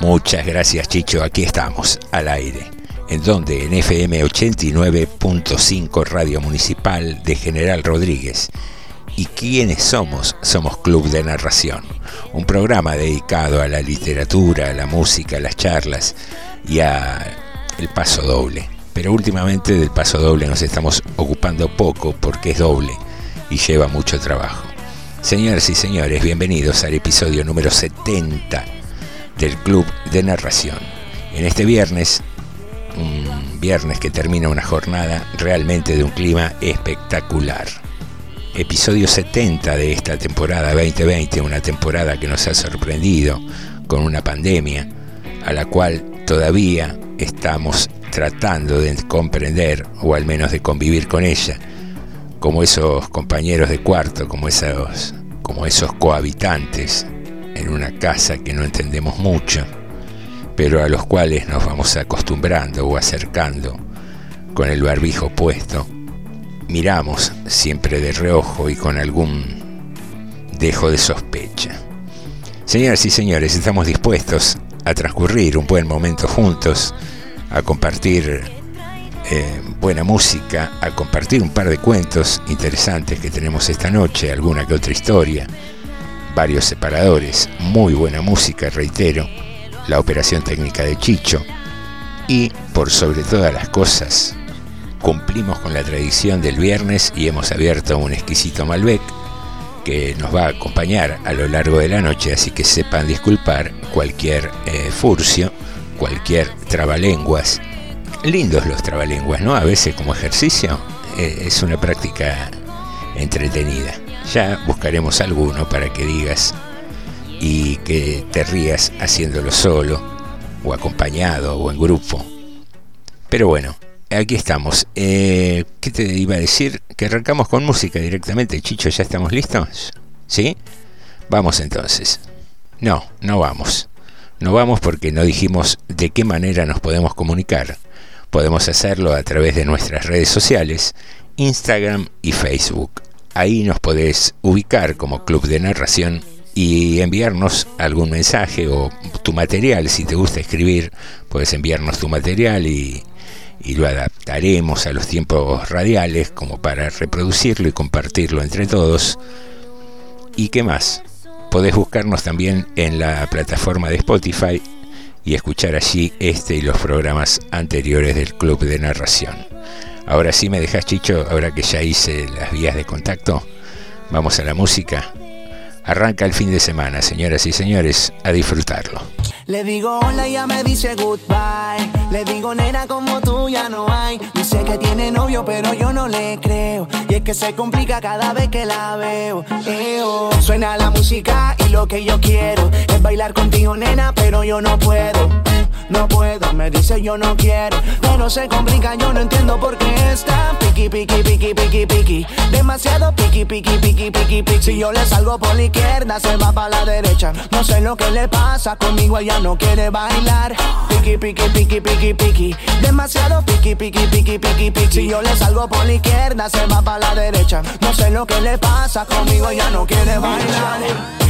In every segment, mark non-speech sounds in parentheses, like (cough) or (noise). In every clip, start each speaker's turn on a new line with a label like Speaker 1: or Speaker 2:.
Speaker 1: Muchas gracias Chicho, aquí estamos, al aire. ¿En donde En FM 89.5 Radio Municipal de General Rodríguez. ¿Y quiénes somos? Somos Club de Narración, un programa dedicado a la literatura, a la música, a las charlas y a el paso doble. Pero últimamente del paso doble nos estamos ocupando poco porque es doble y lleva mucho trabajo. Señoras y señores, bienvenidos al episodio número 70 del Club de Narración. En este viernes, un viernes que termina una jornada realmente de un clima espectacular. Episodio 70 de esta temporada 2020, una temporada que nos ha sorprendido con una pandemia a la cual todavía estamos tratando de comprender o al menos de convivir con ella, como esos compañeros de cuarto, como esos, como esos cohabitantes en una casa que no entendemos mucho, pero a los cuales nos vamos acostumbrando o acercando con el barbijo puesto. Miramos siempre de reojo y con algún dejo de sospecha. Señoras y señores, estamos dispuestos a transcurrir un buen momento juntos, a compartir eh, buena música, a compartir un par de cuentos interesantes que tenemos esta noche, alguna que otra historia, varios separadores, muy buena música, reitero, la operación técnica de Chicho y, por sobre todas las cosas, cumplimos con la tradición del viernes y hemos abierto un exquisito Malbec que nos va a acompañar a lo largo de la noche, así que sepan disculpar cualquier eh, furcio, cualquier trabalenguas. Lindos los trabalenguas, ¿no? A veces como ejercicio eh, es una práctica entretenida. Ya buscaremos alguno para que digas y que te rías haciéndolo solo, o acompañado, o en grupo. Pero bueno, aquí estamos. Eh, ¿Qué te iba a decir? Que arrancamos con música directamente. Chicho, ¿ya estamos listos? ¿Sí? Vamos entonces. No, no vamos. No vamos porque no dijimos de qué manera nos podemos comunicar. Podemos hacerlo a través de nuestras redes sociales, Instagram y Facebook. Ahí nos podés ubicar como Club de Narración y enviarnos algún mensaje o tu material. Si te gusta escribir, puedes enviarnos tu material y, lo adaptaremos a los tiempos radiales como para reproducirlo y compartirlo entre todos. ¿Y qué más? Podés buscarnos también en la plataforma de Spotify y escuchar allí este y los programas anteriores del Club de Narración. Ahora sí me dejas Chicho, ahora que ya hice las vías de contacto, vamos a la música. Arranca el fin de semana, señoras y señores, a disfrutarlo.
Speaker 2: Le digo hola y ella me dice goodbye. Le digo nena como tú ya no hay. Dice que tiene novio pero yo no le creo. Y es que se complica cada vez que la veo. Eo. Suena la música lo que yo quiero es bailar contigo nena pero yo no puedo.
Speaker 3: no puedo, me dice yo no quiero, pero se complica, yo no entiendo por qué está piqui, piqui, piqui, piqui, piqui, demasiado piqui, piqui, piqui, piqui, piqui. Si yo le salgo por la izquierda, se va para la derecha. No sé lo que le pasa, conmigo ella no quiere bailar. Piqui, piqui, piqui, piqui, piqui, demasiado piqui, piqui, piqui, piqui, piqui. Si yo le salgo por la izquierda, se va para la derecha. No sé lo que le pasa, conmigo ella no quiere bailar.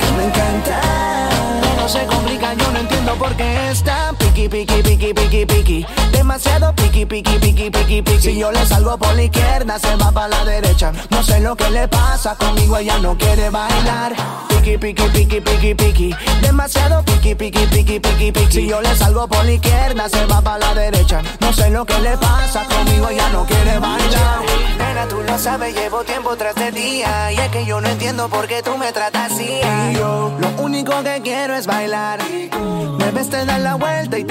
Speaker 3: me encanta. No se complica, yo no entiendo por qué está piqui, piqui, piqui, piqui, piqui. Demasiado piqui, piqui, piqui, piqui, piqui. Si yo le salgo por la izquierda, se va para la derecha. No sé lo que le pasa, conmigo ella no quiere bailar. Piqui, piqui, piqui, piqui, piqui. Demasiado piqui, piqui, piqui, piqui, piqui. Si yo le salgo por la izquierda, se va para la derecha. No sé lo que le pasa, conmigo ella no quiere bailar. Nena, tú lo sabes, llevo tiempo tras de día. Y es que yo no entiendo por qué tú me tratas así. Yo, lo único que quiero es bailar. Me ves, te das la vuelta y te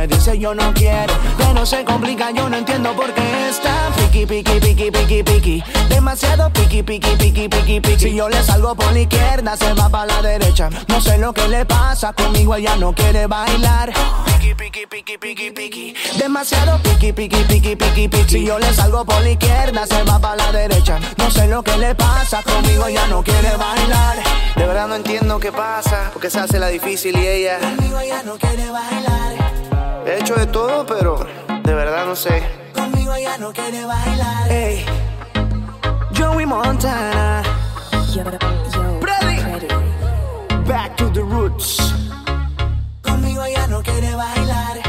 Speaker 3: me dice yo no quiero. Pero se complica, yo no entiendo por qué está piqui, piqui, piqui, piqui, piqui. Demasiado piqui, piqui, piqui, piqui, piqui. Si yo le salgo por la izquierda, se va para la derecha. No sé lo que le pasa, conmigo ella no quiere bailar. Piqui, piqui, piqui, piqui, piqui. Demasiado piqui, piqui, piqui, piqui, piqui. Si yo le salgo por la izquierda, se va para la derecha. No sé lo que le pasa, conmigo ella no quiere bailar. De verdad no entiendo qué pasa, porque se hace la difícil y ella. Conmigo ella no quiere bailar. He hecho de todo, pero de verdad no sé. Conmigo ella no quiere bailar. Hey, Joey Montana. Yo, Back to the roots. Conmigo ella no quiere bailar.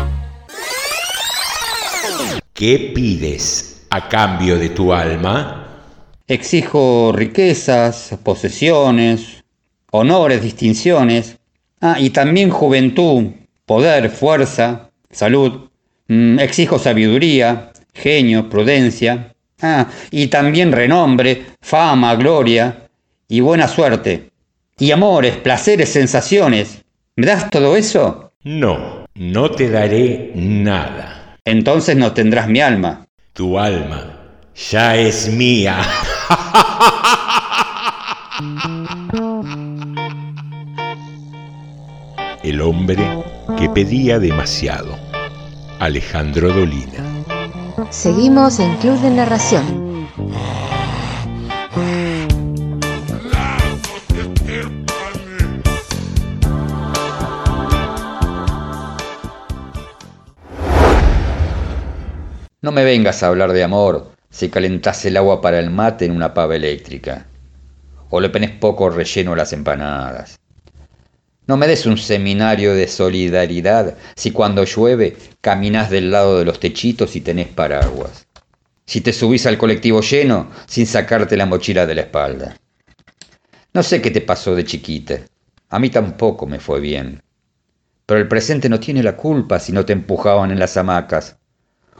Speaker 1: ¿Qué pides a cambio de tu alma?
Speaker 4: Exijo riquezas, posesiones, honores, distinciones. Ah, y también juventud, poder, fuerza, salud, mm, exijo sabiduría, genio, prudencia, ah, y también renombre, fama, gloria y buena suerte, y amores, placeres, sensaciones. ¿Me das todo eso?
Speaker 1: No, no te daré nada.
Speaker 4: Entonces no tendrás mi alma.
Speaker 1: Tu alma ya es mía. (laughs) El hombre que pedía demasiado. Alejandro Dolina.
Speaker 5: Seguimos en Club de Narración.
Speaker 4: No me vengas a hablar de amor si calentás el agua para el mate en una pava eléctrica. O le pones poco relleno a las empanadas. No me des un seminario de solidaridad si cuando llueve caminas del lado de los techitos y tenés paraguas. Si te subís al colectivo lleno sin sacarte la mochila de la espalda. No sé qué te pasó de chiquita. A mí tampoco me fue bien. Pero el presente no tiene la culpa si no te empujaban en las hamacas.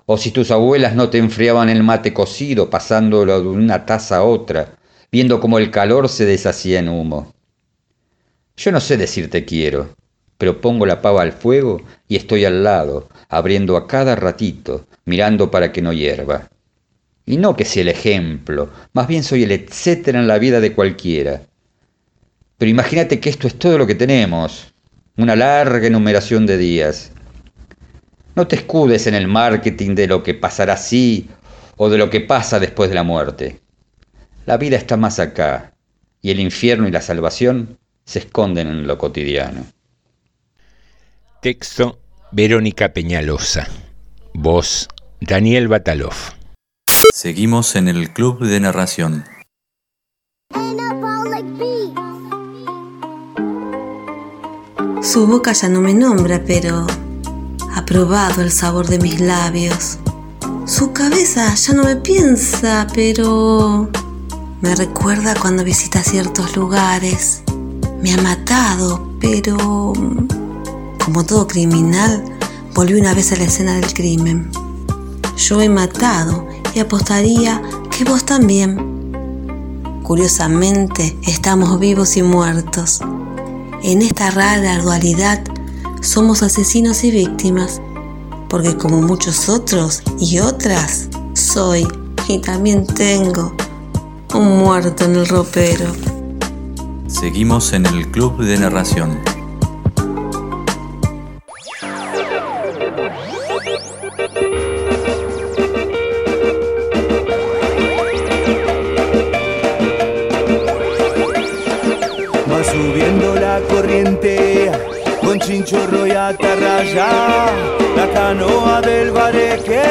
Speaker 4: O si tus abuelas no te enfriaban el mate cocido pasándolo de una taza a otra, viendo cómo el calor se deshacía en humo. Yo no sé decirte quiero, pero pongo la pava al fuego y estoy al lado, abriendo a cada ratito, mirando para que no hierva. Y no que sea el ejemplo, más bien soy el etcétera en la vida de cualquiera. Pero imagínate que esto es todo lo que tenemos, una larga enumeración de días. No te escudes en el marketing de lo que pasará así o de lo que pasa después de la muerte. La vida está más acá, y el infierno y la salvación se esconden en lo cotidiano.
Speaker 1: Texto Verónica Peñalosa. Voz Daniel Batalov.
Speaker 6: Seguimos en el Club de Narración.
Speaker 7: Su boca ya no me nombra, pero probado el sabor de mis labios. Su cabeza ya no me piensa, pero me recuerda cuando visita ciertos lugares. Me ha matado, pero como todo criminal, volvió una vez a la escena del crimen. Yo he matado y apostaría que vos también. Curiosamente, estamos vivos y muertos. En esta rara dualidad somos asesinos y víctimas, porque como muchos otros y otras, soy y también tengo un muerto en el ropero.
Speaker 6: Seguimos en el Club de Narración.
Speaker 2: Va subiendo la corriente con chinchorro y atarraya la canoa del bareque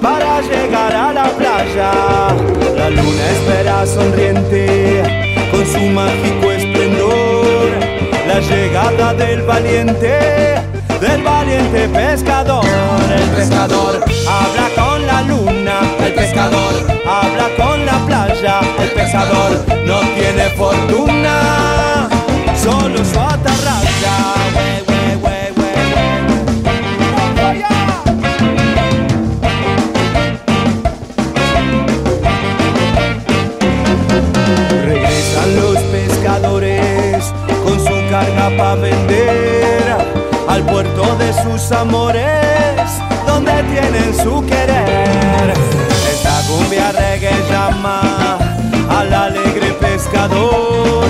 Speaker 2: para llegar a la playa. La luna espera sonriente con su mágico esplendor la llegada del valiente, del valiente pescador. El pescador habla con la luna, el pescador habla con la playa, el pescador no tiene fortuna, solo su atarraya. Carga para vender al puerto de sus amores, donde tienen su querer. Esta cumbia reggae llama al alegre pescador.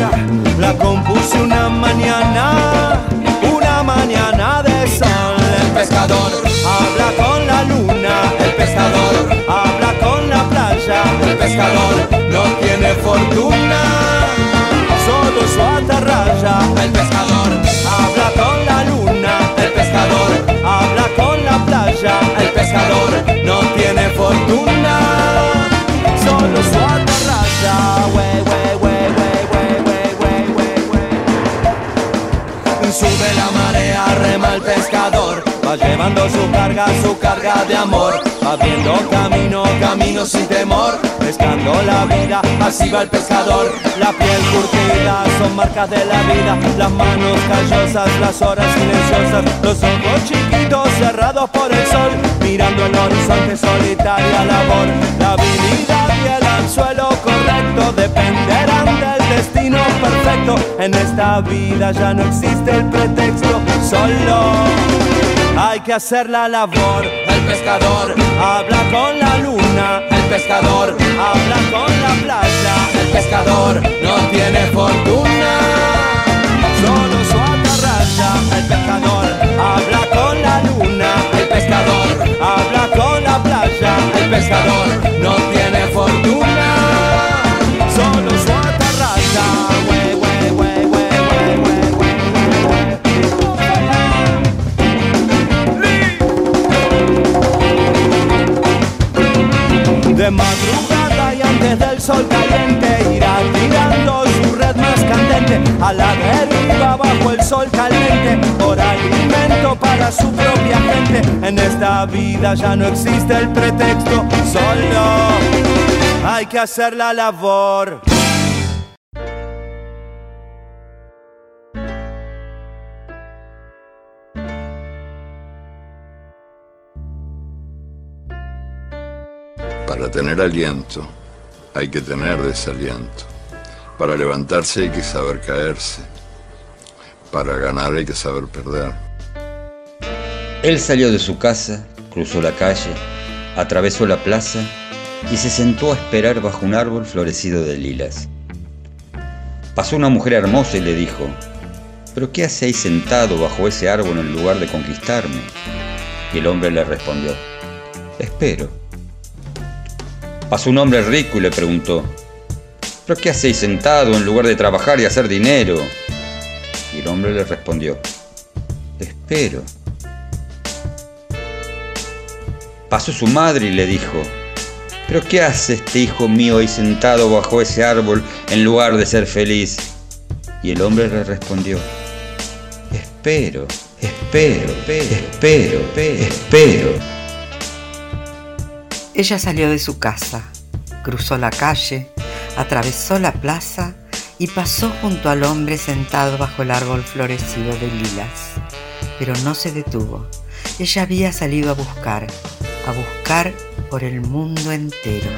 Speaker 2: La compuse una mañana, una mañana de sol. El pescador habla con la luna, el pescador habla con la playa, el pescador no tiene fortuna, con su atarraya. El pescador habla con la luna. El pescador habla con la playa. El pescador no tiene fortuna, solo su atarraya. We, we, we, Sube la marea, rema el pescador, va llevando su carga, su carga de amor va viendo camino, camino sin temor, pescando la vida, así va el pescador, la piel curtida, son marcas de la vida, las manos callosas, las horas silenciosas, los ojos chiquitos cerrados por el sol, mirando el horizonte solitaria labor, la habilidad y el anzuelo correcto dependerán del destino perfecto. En esta vida ya no existe el pretexto, solo hay que hacer la labor. El pescador habla con la luna, el pescador habla con la playa, el pescador no tiene fortuna, solo su atarraya. El pescador habla con la luna, el pescador habla con la playa, el pescador De madrugada y antes del sol caliente irá tirando su red más candente a la deriva bajo el sol caliente por alimento para su propia gente. En esta vida ya no existe el pretexto, solo hay que hacer la labor.
Speaker 8: Tener aliento hay que tener desaliento. Para levantarse hay que saber caerse. Para ganar hay que saber perder.
Speaker 4: Él salió de su casa, cruzó la calle, atravesó la plaza y se sentó a esperar bajo un árbol florecido de lilas. Pasó una mujer hermosa y le dijo, ¿pero qué hacéis sentado bajo ese árbol en lugar de conquistarme? Y el hombre le respondió, espero. Pasó un hombre rico y le preguntó, ¿pero qué hacéis sentado en lugar de trabajar y hacer dinero? Y el hombre le respondió, espero. Pasó su madre y le dijo, ¿pero qué hace este hijo mío ahí sentado bajo ese árbol en lugar de ser feliz? Y el hombre le respondió, espero, Espero, espero, espero.
Speaker 9: Ella salió de su casa, cruzó la calle, atravesó la plaza y pasó junto al hombre sentado bajo el árbol florecido de lilas. Pero no se detuvo. Ella había salido a buscar, a buscar por el mundo entero.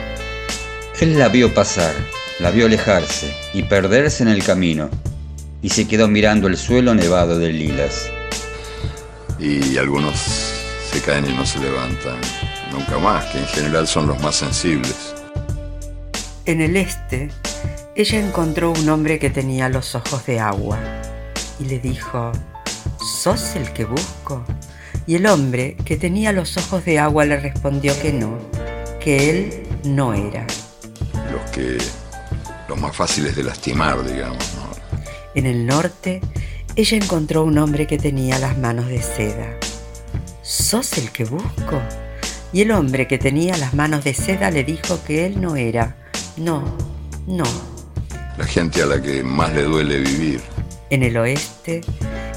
Speaker 4: Él la vio pasar, la vio alejarse y perderse en el camino, y se quedó mirando el suelo nevado de lilas.
Speaker 8: Y algunos se caen y no se levantan nunca más, que en general son los más sensibles.
Speaker 9: En el este, ella encontró un hombre que tenía los ojos de agua y le dijo, ¿sos el que busco? Y el hombre que tenía los ojos de agua le respondió que no, que él no era.
Speaker 8: Los que. los más fáciles de lastimar, digamos, ¿no?
Speaker 9: En el norte, ella encontró un hombre que tenía las manos de seda. ¿Sos el que busco? Y el hombre que tenía las manos de seda le dijo que él no era. No, no.
Speaker 8: La gente a la que más le duele vivir.
Speaker 9: En el oeste,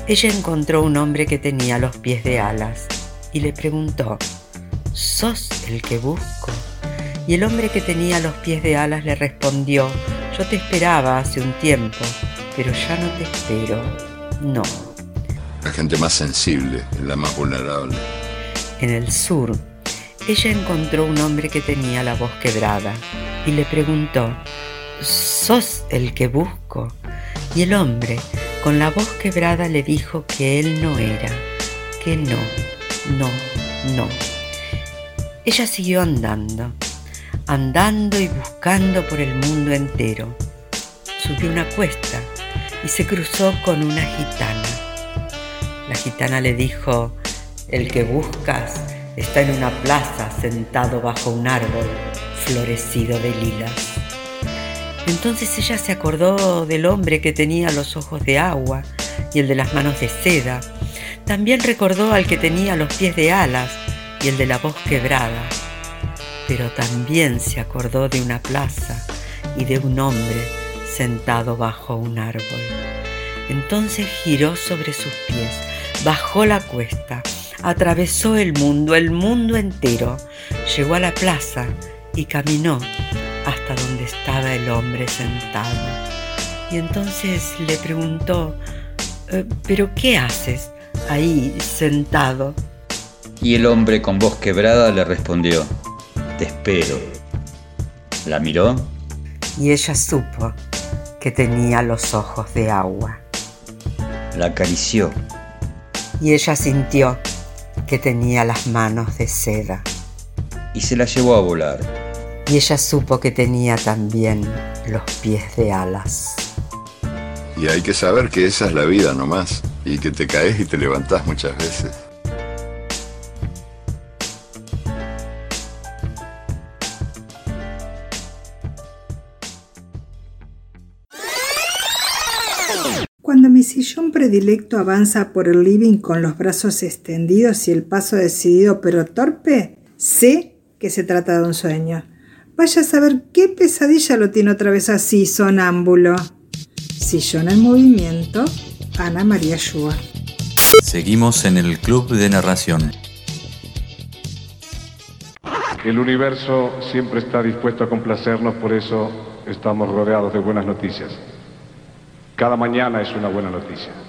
Speaker 9: ella encontró un hombre que tenía los pies de alas y le preguntó, ¿sos el que busco? Y el hombre que tenía los pies de alas le respondió, yo te esperaba hace un tiempo, pero ya no te espero, no.
Speaker 8: La gente más sensible es la más vulnerable.
Speaker 9: En el sur, ella encontró un hombre que tenía la voz quebrada y le preguntó, ¿sos el que busco? Y el hombre, con la voz quebrada, le dijo que él no era, que no, no, no. Ella siguió andando, andando y buscando por el mundo entero. Subió una cuesta y se cruzó con una gitana. La gitana le dijo, el que buscas está en una plaza sentado bajo un árbol florecido de lilas. Entonces ella se acordó del hombre que tenía los ojos de agua y el de las manos de seda. También recordó al que tenía los pies de alas y el de la voz quebrada. Pero también se acordó de una plaza y de un hombre sentado bajo un árbol. Entonces giró sobre sus pies, bajó la cuesta, atravesó el mundo, el mundo entero, llegó a la plaza y caminó hasta donde estaba el hombre sentado. Y entonces le preguntó, "Eh, ¿pero qué haces ahí sentado?
Speaker 4: Y el hombre con voz quebrada le respondió, te espero. La miró
Speaker 9: Y ella supo que tenía los ojos de agua.
Speaker 4: la acarició
Speaker 9: Y ella sintió que tenía las manos de seda.
Speaker 4: y se la llevó a volar.
Speaker 9: Y ella supo que tenía también los pies de alas.
Speaker 8: Y hay que saber que esa es la vida nomás. Y que te caes y te levantás muchas veces.
Speaker 10: Predilecto avanza por el living con los brazos extendidos y el paso decidido pero torpe, sé que se trata de un sueño. Vaya a saber qué pesadilla lo tiene otra vez así, sonámbulo. Sillón en movimiento, Ana María Shua.
Speaker 6: Seguimos en el Club de Narración.
Speaker 11: El universo siempre está dispuesto a complacernos, por eso estamos rodeados de buenas noticias. Cada mañana es una buena noticia.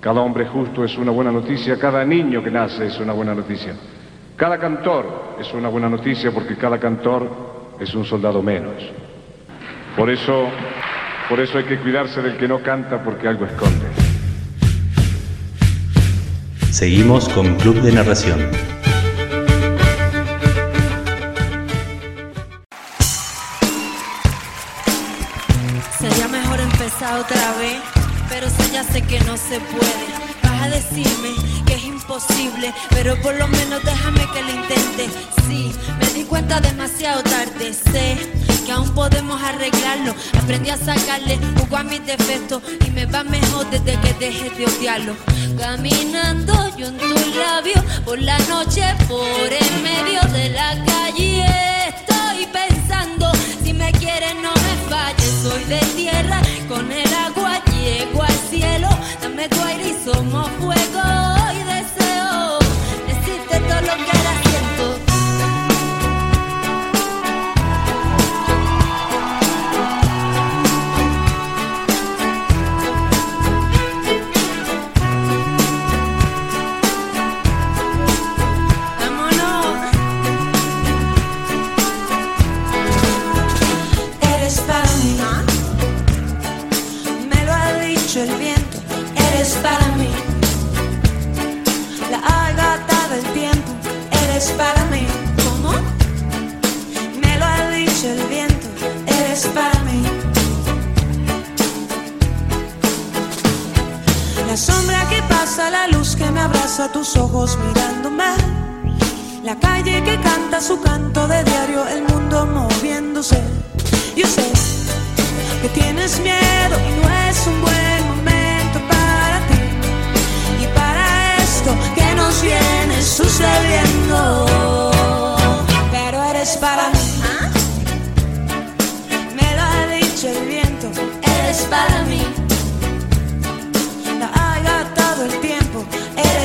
Speaker 11: Cada hombre justo es una buena noticia. Cada niño que nace es una buena noticia. Cada cantor es una buena noticia porque cada cantor es un soldado menos. Por eso, por eso hay que cuidarse del que no canta porque algo esconde.
Speaker 6: Seguimos con Club de Narración.
Speaker 12: Sé que no se puede. Vas a decirme que es imposible, pero por lo menos déjame que lo intente. Sí, me di cuenta demasiado tarde, sé que aún podemos arreglarlo. Aprendí a sacarle jugo a mis defectos y me va mejor desde que dejé de odiarlo. Caminando yo en tus labios por la noche, por en medio de la calle, estoy pensando si me quieres no me falles. Soy de tierra, con el agua llego al cielo. Dame tu aire y somos fuego. A tus ojos mirándome. La calle que canta su canto de diario, el mundo moviéndose. Yo sé que tienes miedo y no es un buen momento para ti. Y para esto que nos viene sucediendo. Pero eres para mí. Me lo ha dicho el viento. Eres para mí.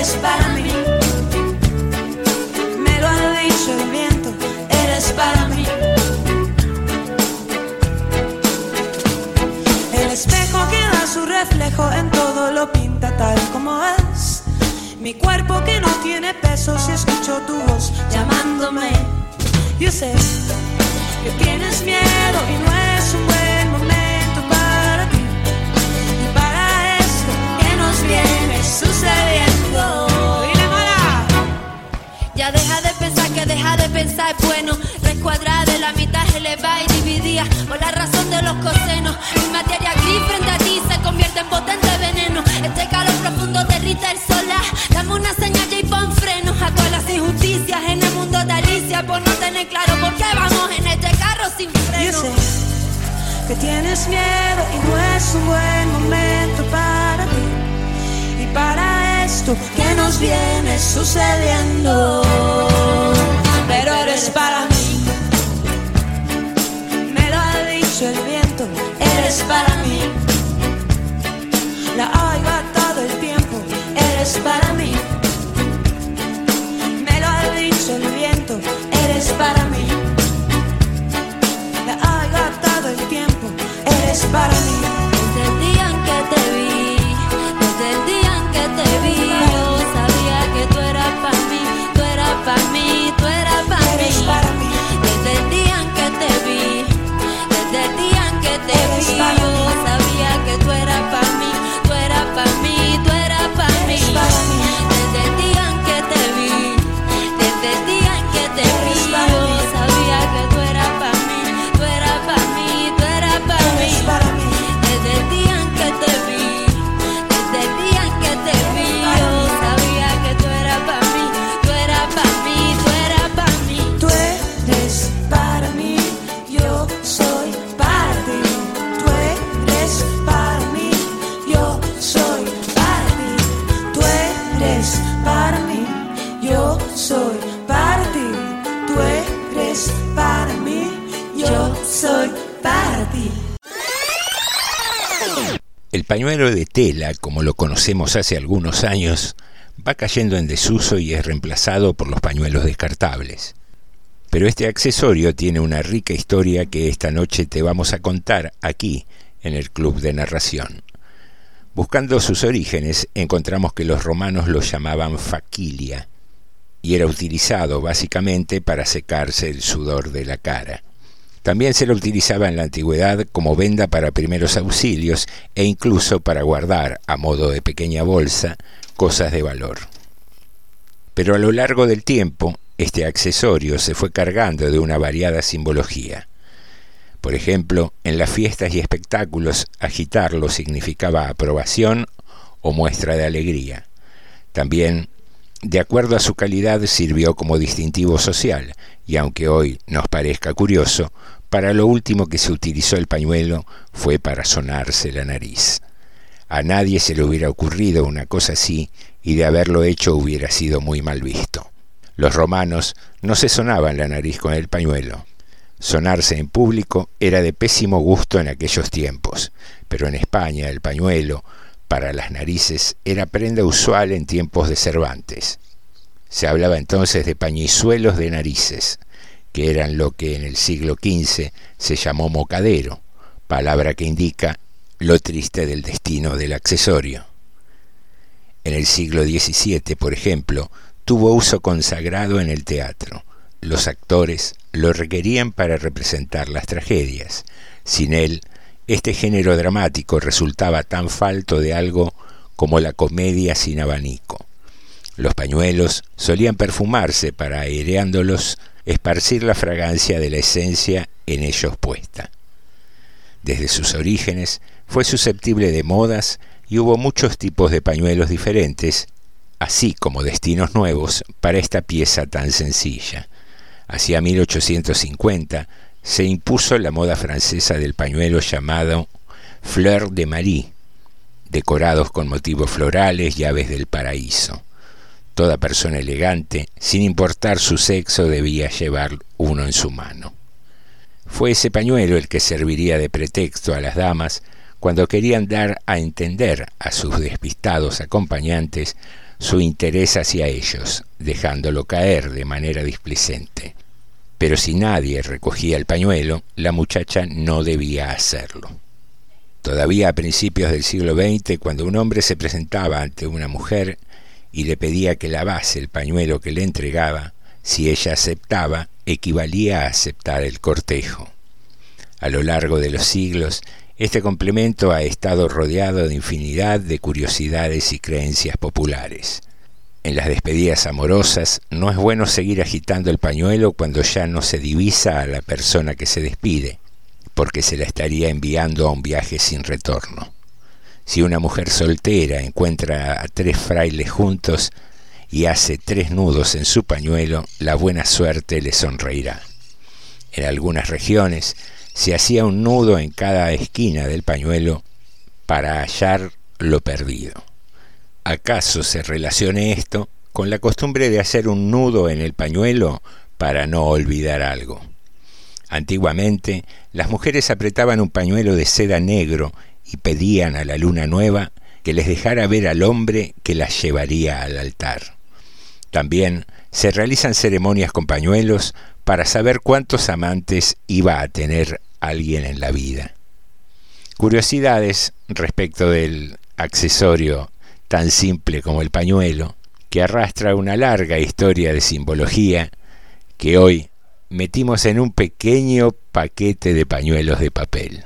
Speaker 12: Eres para mí. Me lo ha dicho el viento. Eres para mí. El espejo que da su reflejo en todo lo pinta tal como es. Mi cuerpo que no tiene peso si escucho tu voz llamándome. Yo sé que tienes miedo y no es un buen momento para ti. Y para esto que nos viene sucediendo. Ya deja de pensar que deja de pensar es bueno. Recuadra de la mitad, eleva y dividía por la razón de los cosenos. Mi materia gris frente a ti se convierte en potente veneno. Este calor profundo derrita el solar. Dame una señal y pon frenos a todas las injusticias en el mundo de Alicia. Por no tener claro por qué vamos en este carro sin freno. Yo sé que tienes miedo y no es un buen momento para ti. Y para esto que nos viene sucediendo. Pero eres para mí. Me lo ha dicho el viento. Eres para mí. La ha gastado el tiempo. Eres para mí. Me lo ha dicho el viento. Eres para mí. La ha gastado el tiempo. Eres para mí. Desde el día que te vi,
Speaker 1: pañuelo de tela, como lo conocemos hace algunos años, va cayendo en desuso y es reemplazado por los pañuelos descartables. Pero este accesorio tiene una rica historia que esta noche te vamos a contar aquí, en el Club de Narración. Buscando sus orígenes, encontramos que los romanos lo llamaban faquilia y era utilizado básicamente para secarse el sudor de la cara. También se lo utilizaba en la antigüedad como venda para primeros auxilios e incluso para guardar, a modo de pequeña bolsa, cosas de valor. Pero a lo largo del tiempo, este accesorio se fue cargando de una variada simbología. Por ejemplo, en las fiestas y espectáculos, agitarlo significaba aprobación o muestra de alegría. También, de acuerdo a su calidad, sirvió como distintivo social, y aunque hoy nos parezca curioso, para lo último que se utilizó el pañuelo fue para sonarse la nariz. A nadie se le hubiera ocurrido una cosa así y de haberlo hecho hubiera sido muy mal visto. Los romanos no se sonaban la nariz con el pañuelo. Sonarse en público era de pésimo gusto en aquellos tiempos, pero en España el pañuelo para las narices era prenda usual en tiempos de Cervantes. Se hablaba entonces de pañizuelos de narices, que eran lo que en el siglo XV se llamó mocadero, palabra que indica lo triste del destino del accesorio. En el siglo XVII, por ejemplo, tuvo uso consagrado en el teatro. Los actores lo requerían para representar las tragedias. Sin él, este género dramático resultaba tan falto de algo como la comedia sin abanico. Los pañuelos solían perfumarse para, aireándolos, esparcir la fragancia de la esencia en ellos puesta. Desde sus orígenes fue susceptible de modas y hubo muchos tipos de pañuelos diferentes así como destinos nuevos para esta pieza tan sencilla. Hacia 1850 se impuso la moda francesa del pañuelo llamado Fleur de Marie, decorados con motivos florales y aves del paraíso. Toda persona elegante, sin importar su sexo, debía llevar uno en su mano. Fue ese pañuelo el que serviría de pretexto a las damas cuando querían dar a entender a sus despistados acompañantes su interés hacia ellos, dejándolo caer de manera displicente. Pero si nadie recogía el pañuelo, la muchacha no debía hacerlo. Todavía a principios del siglo XX, cuando un hombre se presentaba ante una mujer y le pedía que lavase el pañuelo que le entregaba, si ella aceptaba, equivalía a aceptar el cortejo. A lo largo de los siglos, este complemento ha estado rodeado de infinidad de curiosidades y creencias populares. En las despedidas amorosas no es bueno seguir agitando el pañuelo cuando ya no se divisa a la persona que se despide, porque se la estaría enviando a un viaje sin retorno. Si una mujer soltera encuentra a tres frailes juntos y hace tres nudos en su pañuelo, la buena suerte le sonreirá. En algunas regiones, se hacía un nudo en cada esquina del pañuelo para hallar lo perdido. ¿Acaso se relacione esto con la costumbre de hacer un nudo en el pañuelo para no olvidar algo? Antiguamente, las mujeres apretaban un pañuelo de seda negro y pedían a la luna nueva que les dejara ver al hombre que las llevaría al altar. También se realizan ceremonias con pañuelos para saber cuántos amantes iba a tener alguien en la vida. Curiosidades respecto del accesorio tan simple como el pañuelo, que arrastra una larga historia de simbología que hoy metimos en un pequeño paquete de pañuelos de papel.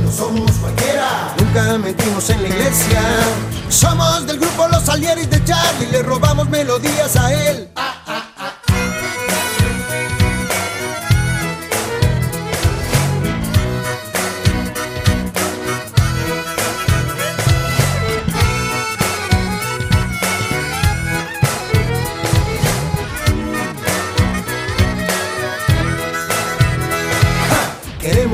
Speaker 13: somos cualquiera. Nunca mentimos en la iglesia. Somos del grupo Los Salieris de Charlie, le robamos melodías a él.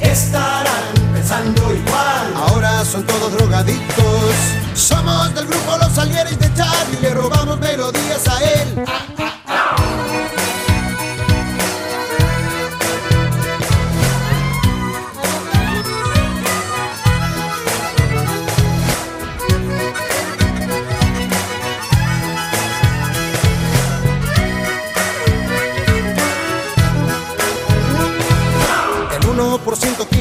Speaker 13: Estarán pensando igual, ahora son todos drogadictos. Somos del grupo Los Salieres de Charlie, le robamos melodías a él.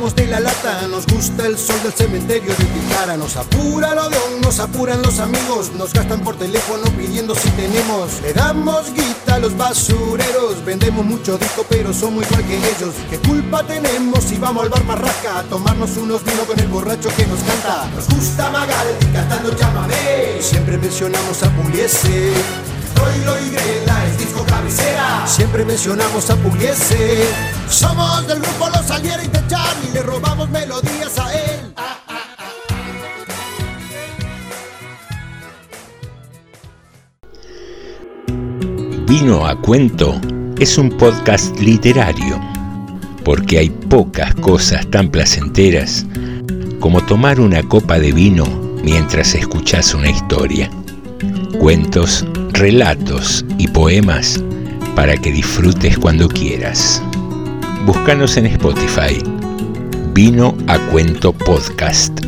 Speaker 13: De la lata Nos gusta el sol del cementerio de Picara Nos apura lo de un, nos apuran los amigos Nos gastan por teléfono pidiendo si tenemos. Le damos guita a los basureros Vendemos mucho disco pero somos igual que ellos. ¿Qué culpa tenemos si vamos al bar marraca A tomarnos unos vinos con el borracho que nos canta Nos gusta Magaldi cantando llámame Siempre mencionamos a Pugliese Troilo y Grela es disco cabecera. Siempre mencionamos a Pugliese. Somos del grupo Los Alieris de Charlie Le robamos melodías a él.
Speaker 1: Vino a cuento es un podcast literario, porque hay pocas cosas tan placenteras como tomar una copa de vino mientras escuchas una historia. Cuentos, relatos y poemas para que disfrutes cuando quieras. Búscanos en Spotify. Vino a cuento podcast.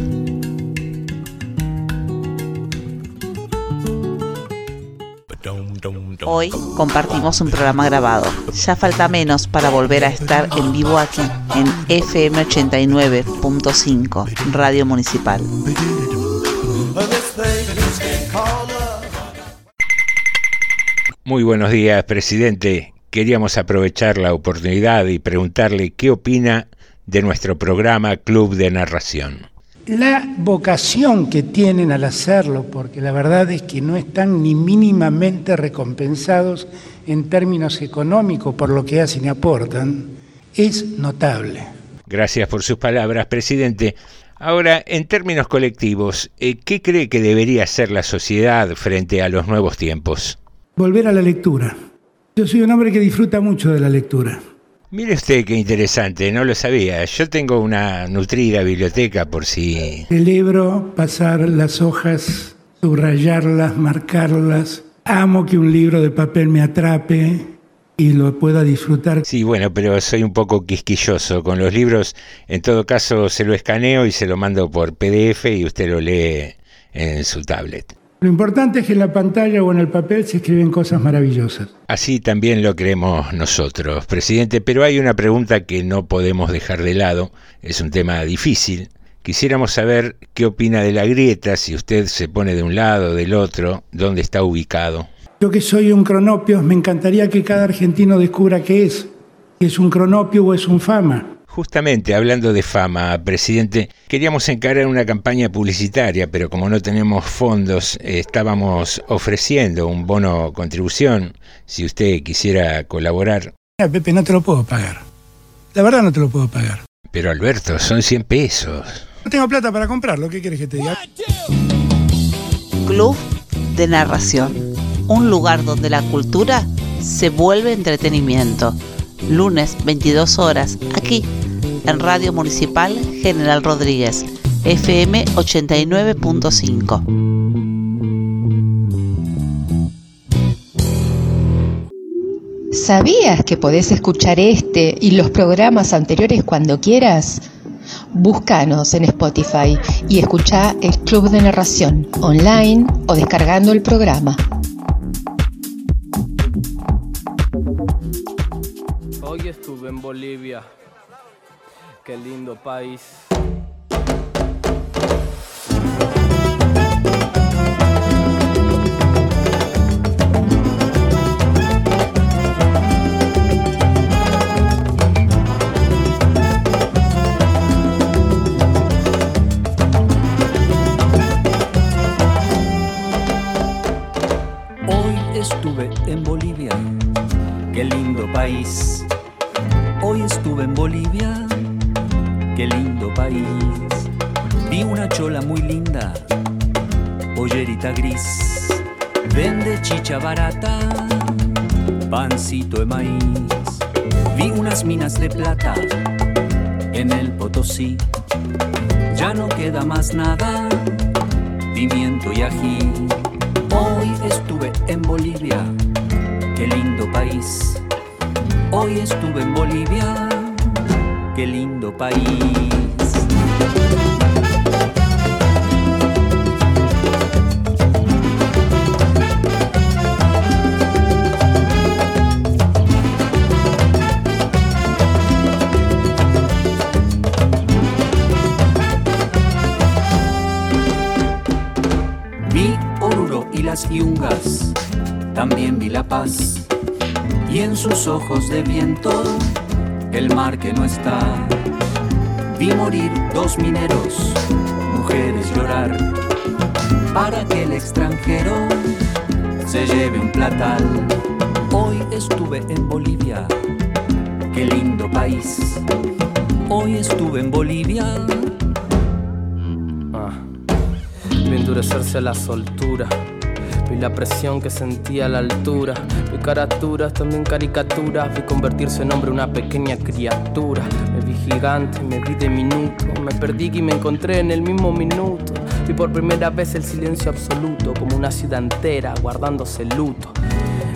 Speaker 14: Hoy compartimos un programa grabado. Ya falta menos para volver a estar en vivo aquí, en FM 89.5, Radio Municipal.
Speaker 1: Muy buenos días, presidente. Queríamos aprovechar la oportunidad y preguntarle qué opina de nuestro programa Club de Narración.
Speaker 15: La vocación que tienen al hacerlo, porque la verdad es que no están ni mínimamente recompensados en términos económicos por lo que hacen y aportan, es notable.
Speaker 1: Gracias por sus palabras, presidente. Ahora, en términos colectivos, eh, ¿qué cree que debería hacer la sociedad frente a los nuevos tiempos?
Speaker 15: Volver a la lectura. Yo soy un hombre que disfruta mucho de la lectura.
Speaker 1: Mire usted qué interesante, no lo sabía. Yo tengo una nutrida biblioteca por si...
Speaker 15: Celebro pasar las hojas, subrayarlas, marcarlas. Amo que un libro de papel me atrape y lo pueda disfrutar.
Speaker 1: Sí, bueno, pero soy un poco quisquilloso. Con los libros, en todo caso, se lo escaneo y se lo mando por PDF y usted lo lee en su tablet.
Speaker 15: Lo importante es que en la pantalla o en el papel se escriben cosas maravillosas.
Speaker 1: Así también lo creemos nosotros, presidente, pero hay una pregunta que no podemos dejar de lado, es un tema difícil. Quisiéramos saber qué opina de la grieta, si usted se pone de un lado o del otro, dónde está ubicado.
Speaker 15: Yo que soy un cronopio, me encantaría que cada argentino descubra qué es, si es un cronopio o es un fama.
Speaker 1: Justamente, hablando de fama, presidente, queríamos encarar una campaña publicitaria, pero como no tenemos fondos, eh, estábamos ofreciendo un bono contribución, si usted quisiera colaborar.
Speaker 15: Mira, Pepe, no te lo puedo pagar. La verdad no te lo puedo pagar.
Speaker 1: Pero Alberto, son 100 pesos.
Speaker 15: No tengo plata para comprarlo, ¿qué quieres que te diga?
Speaker 14: Club de Narración, un lugar donde la cultura se vuelve entretenimiento. Lunes 22 horas, aquí en Radio Municipal General Rodríguez, FM 89.5.
Speaker 5: ¿Sabías que podés escuchar este y los programas anteriores cuando quieras? Búscanos en Spotify y escucha el Club de Narración online o descargando el programa.
Speaker 16: En Bolivia. Qué lindo país.
Speaker 17: En el Potosí, ya no queda más nada, pimiento y ají. Hoy estuve en Bolivia, qué lindo país. Hoy estuve en Bolivia, qué lindo país. Sus ojos de viento el mar que no está. Vi morir dos mineros, mujeres llorar, para que el extranjero se lleve un platal. Hoy estuve en Bolivia, qué lindo país. Hoy estuve en Bolivia.
Speaker 16: Ah, vi endurecerse la soltura. Vi la presión que sentía a la altura. Vi caraturas, también caricaturas. Vi convertirse en hombre una pequeña criatura. Me vi gigante, me vi diminuto. Me perdí y me encontré en el mismo minuto. Vi por primera vez el silencio absoluto, como una ciudad entera guardándose luto.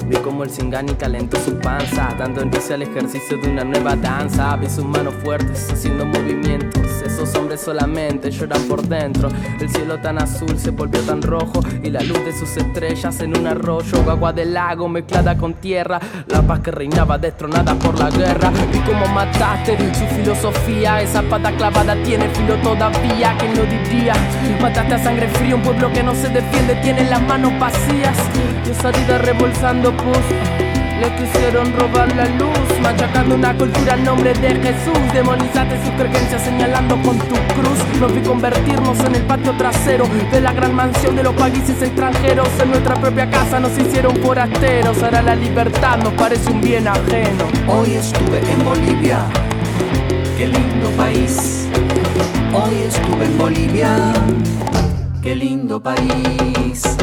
Speaker 16: Vi como el Singani calentó su panza, dando inicio al ejercicio de una nueva danza. Vi sus manos fuertes haciendo movimientos. Esos hombres solamente lloran por dentro. El cielo tan azul se volvió tan rojo y la luz de sus estrellas en un arroyo, agua del lago mezclada con tierra. La paz que reinaba destronada por la guerra. Vi cómo mataste su filosofía. Esa pata clavada tiene filo todavía. ¿Quién lo diría? Mataste a sangre fría un pueblo que no se defiende, tiene las manos vacías. Y esa vida rebolsando Le quisieron robar la luz, machacando una cultura en nombre de Jesús. Demonizaste sus creencias señalando con tu cruz. Nos vi convertirnos en el patio trasero de la gran mansión de los países extranjeros. En nuestra propia casa nos hicieron forasteros. Ahora la libertad nos parece un bien ajeno.
Speaker 17: Hoy estuve en Bolivia, qué lindo país. Hoy estuve en Bolivia, qué lindo país.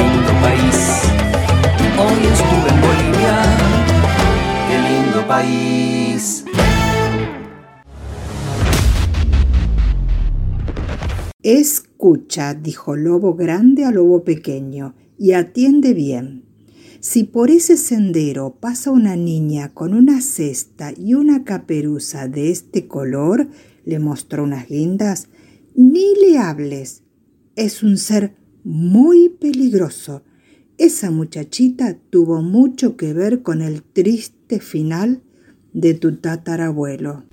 Speaker 17: Lindo país. Hoy estuve en Bolivia, qué lindo país.
Speaker 10: Escucha, dijo Lobo grande a Lobo pequeño, y atiende bien. Si por ese sendero pasa una niña con una cesta y una caperuza de este color, le mostró unas guindas, ni le hables. Es un ser muy peligroso. Esa muchachita tuvo mucho que ver con el triste final de tu tatarabuelo.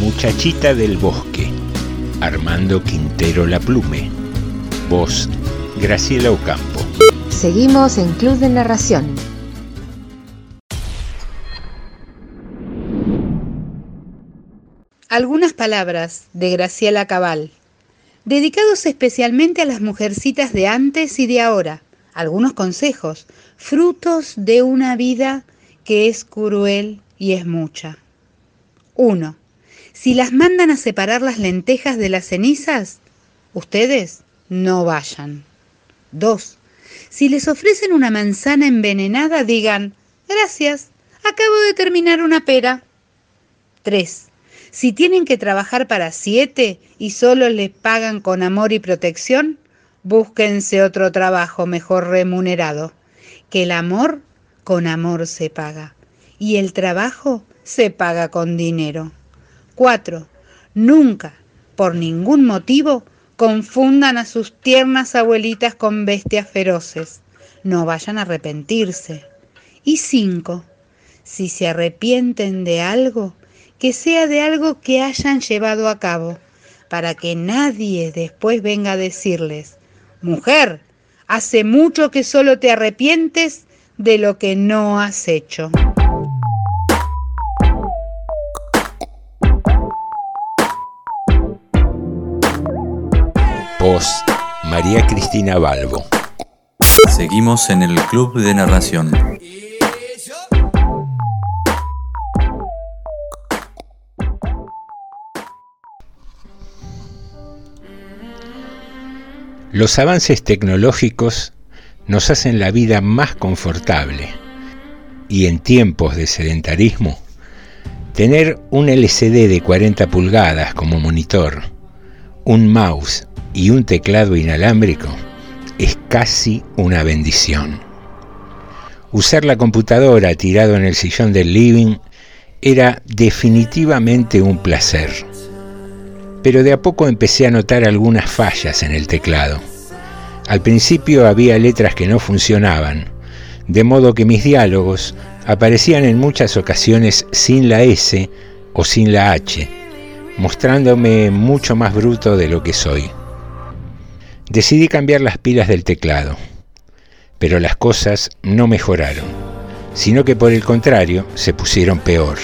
Speaker 1: Muchachita del Bosque, Armando Quintero La Plume. Voz, Graciela Ocampo.
Speaker 5: Seguimos en Club de Narración.
Speaker 18: Algunas palabras de Graciela Cabal, dedicados especialmente a las mujercitas de antes y de ahora. Algunos consejos, frutos de una vida que es cruel y es mucha. 1. Si las mandan a separar las lentejas de las cenizas, ustedes no vayan. 2. Si les ofrecen una manzana envenenada, digan, gracias, acabo de terminar una pera. 3. Si tienen que trabajar para siete y solo les pagan con amor y protección, búsquense otro trabajo mejor remunerado, que el amor con amor se paga y el trabajo se paga con dinero. 4. Nunca, por ningún motivo, confundan a sus tiernas abuelitas con bestias feroces. No vayan a arrepentirse. Y cinco, si se arrepienten de algo, que sea de algo que hayan llevado a cabo, para que nadie después venga a decirles, mujer, hace mucho que solo te arrepientes de lo que no has hecho.
Speaker 1: Voz María Cristina Balbo.
Speaker 6: Seguimos en el Club de Narración.
Speaker 1: Los avances tecnológicos nos hacen la vida más confortable y en tiempos de sedentarismo, tener un LCD de 40 pulgadas como monitor, un mouse y un teclado inalámbrico es casi una bendición. Usar la computadora tirado en el sillón del living era definitivamente un placer pero de a poco empecé a notar algunas fallas en el teclado. Al principio había letras que no funcionaban, de modo que mis diálogos aparecían en muchas ocasiones sin la S o sin la H, mostrándome mucho más bruto de lo que soy. Decidí cambiar las pilas del teclado, pero las cosas no mejoraron, sino que por el contrario se pusieron peor.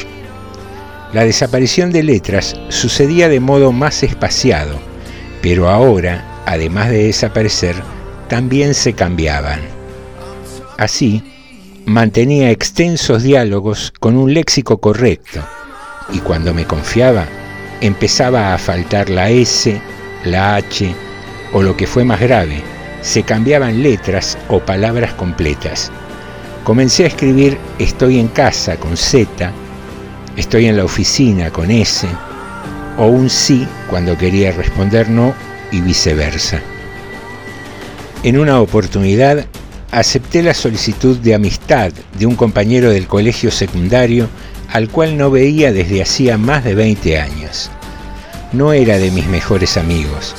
Speaker 1: La desaparición de letras sucedía de modo más espaciado, pero ahora, además de desaparecer, también se cambiaban. Así, mantenía extensos diálogos con un léxico correcto, y cuando me confiaba, empezaba a faltar la S, la H, o lo que fue más grave, se cambiaban letras o palabras completas. Comencé a escribir estoy en casa con Z, estoy en la oficina con S, o un sí cuando quería responder no y viceversa. En una oportunidad acepté la solicitud de amistad de un compañero del colegio secundario al cual no veía desde hacía más de 20 años. No era de mis mejores amigos,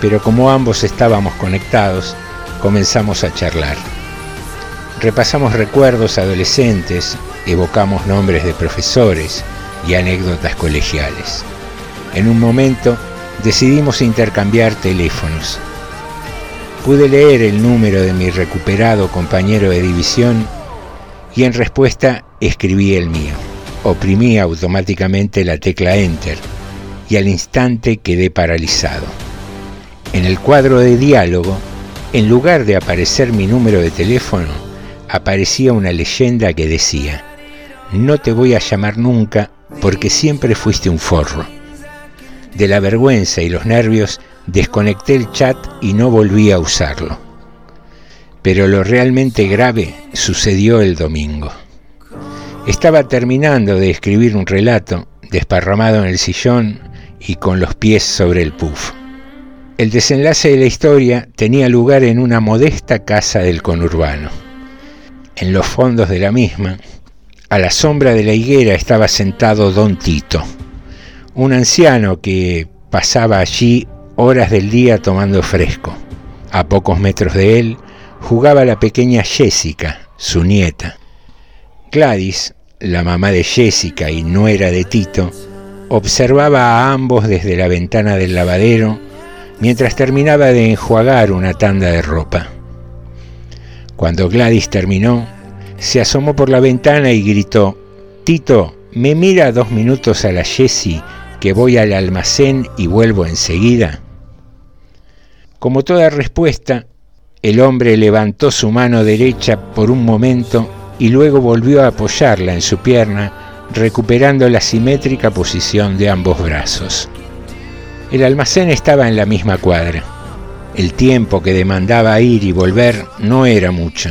Speaker 1: pero como ambos estábamos conectados, comenzamos a charlar. Repasamos recuerdos adolescentes, evocamos nombres de profesores y anécdotas colegiales. En un momento decidimos intercambiar teléfonos. Pude leer el número de mi recuperado compañero de división y en respuesta escribí el mío. Oprimí automáticamente la tecla Enter y al instante quedé paralizado. En el cuadro de diálogo, en lugar de aparecer mi número de teléfono, aparecía una leyenda que decía, no te voy a llamar nunca porque siempre fuiste un forro. De la vergüenza y los nervios desconecté el chat y no volví a usarlo. Pero lo realmente grave sucedió el domingo. Estaba terminando de escribir un relato, desparramado en el sillón y con los pies sobre el puff. El desenlace de la historia tenía lugar en una modesta casa del conurbano. En los fondos de la misma, a la sombra de la higuera estaba sentado don Tito, un anciano que pasaba allí horas del día tomando fresco. A pocos metros de él jugaba la pequeña Jessica, su nieta. Gladys, la mamá de Jessica y nuera de Tito, observaba a ambos desde la ventana del lavadero mientras terminaba de enjuagar una tanda de ropa. Cuando Gladys terminó, se asomó por la ventana y gritó, Tito, ¿me mira dos minutos a la Jessie que voy al almacén y vuelvo enseguida? Como toda respuesta, el hombre levantó su mano derecha por un momento y luego volvió a apoyarla en su pierna, recuperando la simétrica posición de ambos brazos. El almacén estaba en la misma cuadra. El tiempo que demandaba ir y volver no era mucho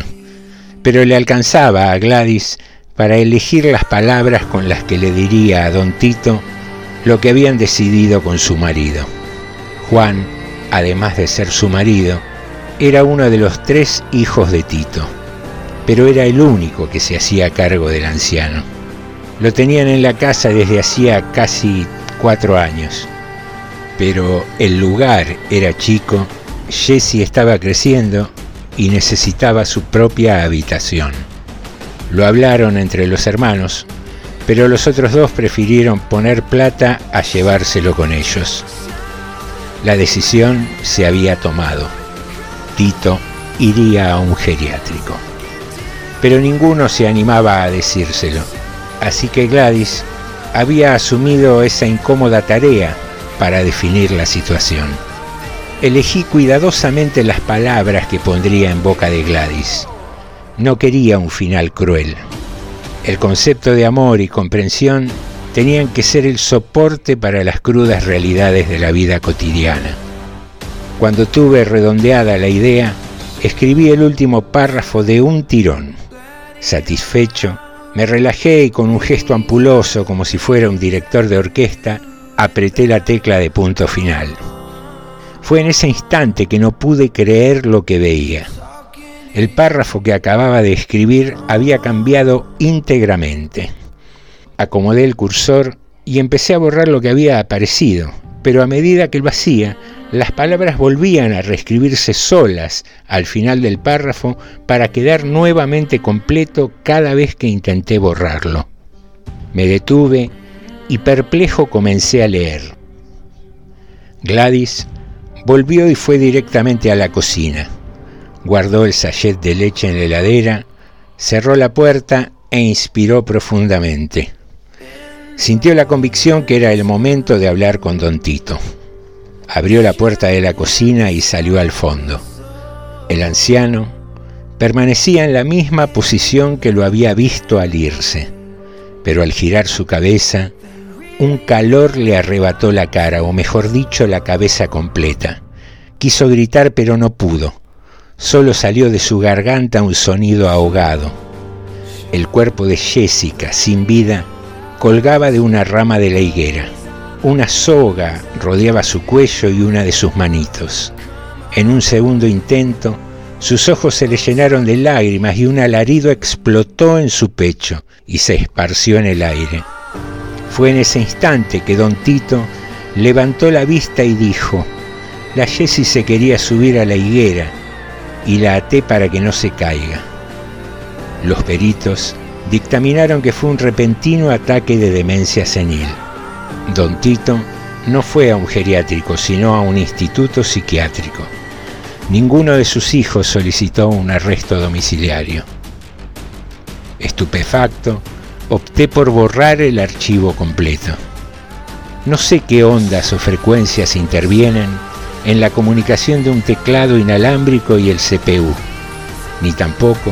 Speaker 1: pero le alcanzaba a Gladys para elegir las palabras con las que le diría a don Tito lo que habían decidido con su marido. Juan, además de ser su marido, era uno de los tres hijos de Tito, pero era el único que se hacía cargo del anciano. Lo tenían en la casa desde hacía casi cuatro años. Pero el lugar era chico, Jessie estaba creciendo y necesitaba su propia habitación. Lo hablaron entre los hermanos, pero los otros dos prefirieron poner plata a llevárselo con ellos. La decisión se había tomado. Tito iría a un geriátrico. Pero ninguno se animaba a decírselo. Así que Gladys había asumido esa incómoda tarea para definir la situación. Elegí cuidadosamente las palabras que pondría en boca de Gladys. No quería un final cruel. El concepto de amor y comprensión tenían que ser el soporte para las crudas realidades de la vida cotidiana. Cuando tuve redondeada la idea, escribí el último párrafo de un tirón. Satisfecho, me relajé y con un gesto ampuloso como si fuera un director de orquesta, apreté la tecla de punto final. Fue en ese instante que no pude creer lo que veía. El párrafo que acababa de escribir había cambiado íntegramente. Acomodé el cursor y empecé a borrar lo que había aparecido, pero a medida que lo hacía, las palabras volvían a reescribirse solas al final del párrafo para quedar nuevamente completo cada vez que intenté borrarlo. Me detuve y perplejo comencé a leer. Gladys volvió y fue directamente a la cocina. Guardó el sachet de leche en la heladera, cerró la puerta e inspiró profundamente. Sintió la convicción que era el momento de hablar con don Tito. Abrió la puerta de la cocina y salió al fondo. El anciano permanecía en la misma posición que lo había visto al irse, pero al girar su cabeza, un calor le arrebató la cara, o mejor dicho, la cabeza completa. Quiso gritar, pero no pudo. Solo salió de su garganta un sonido ahogado. El cuerpo de Jessica, sin vida, colgaba de una rama de la higuera. Una soga rodeaba su cuello y una de sus manitos. En un segundo intento, sus ojos se le llenaron de lágrimas y un alarido explotó en su pecho y se esparció en el aire. Fue en ese instante que don Tito levantó la vista y dijo, la Jessie se quería subir a la higuera y la até para que no se caiga. Los peritos dictaminaron que fue un repentino ataque de demencia senil. Don Tito no fue a un geriátrico, sino a un instituto psiquiátrico. Ninguno de sus hijos solicitó un arresto domiciliario. Estupefacto, opté por borrar el archivo completo. No sé qué ondas o frecuencias intervienen en la comunicación de un teclado inalámbrico y el CPU, ni tampoco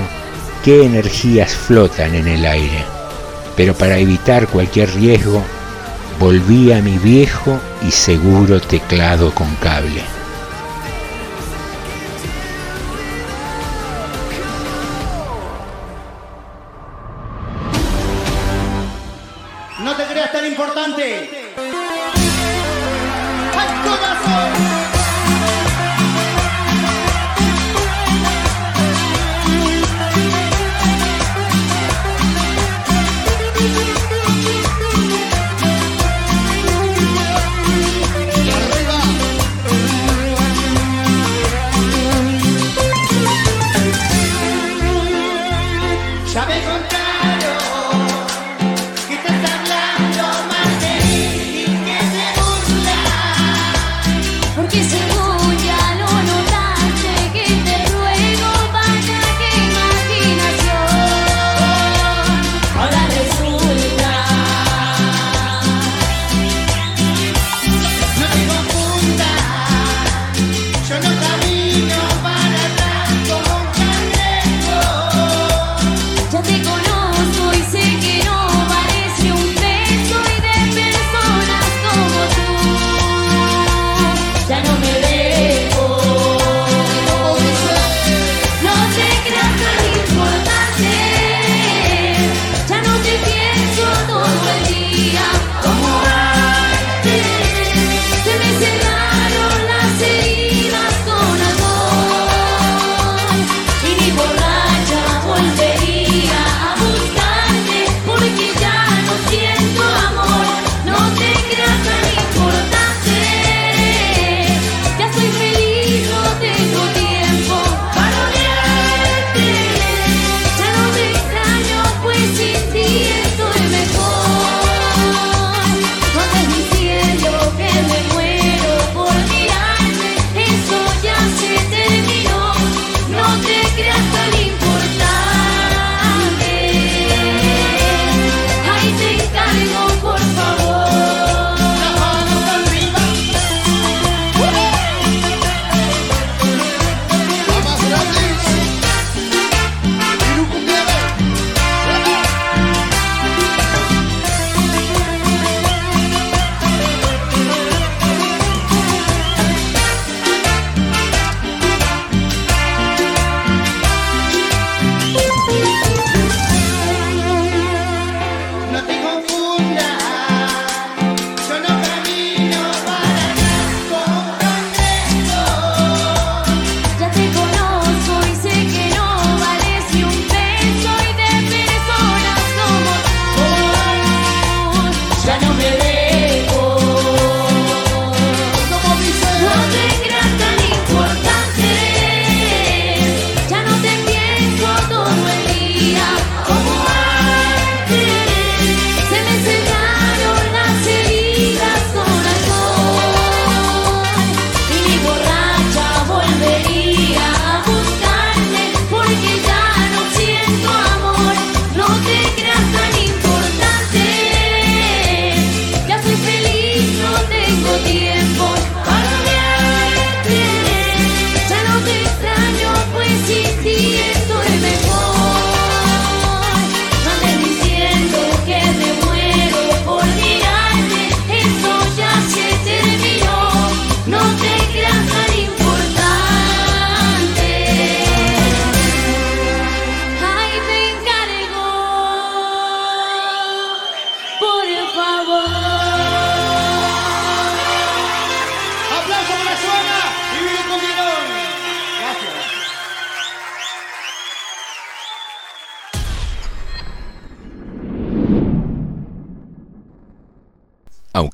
Speaker 1: qué energías flotan en el aire. Pero para evitar cualquier riesgo, volví a mi viejo y seguro teclado con cable.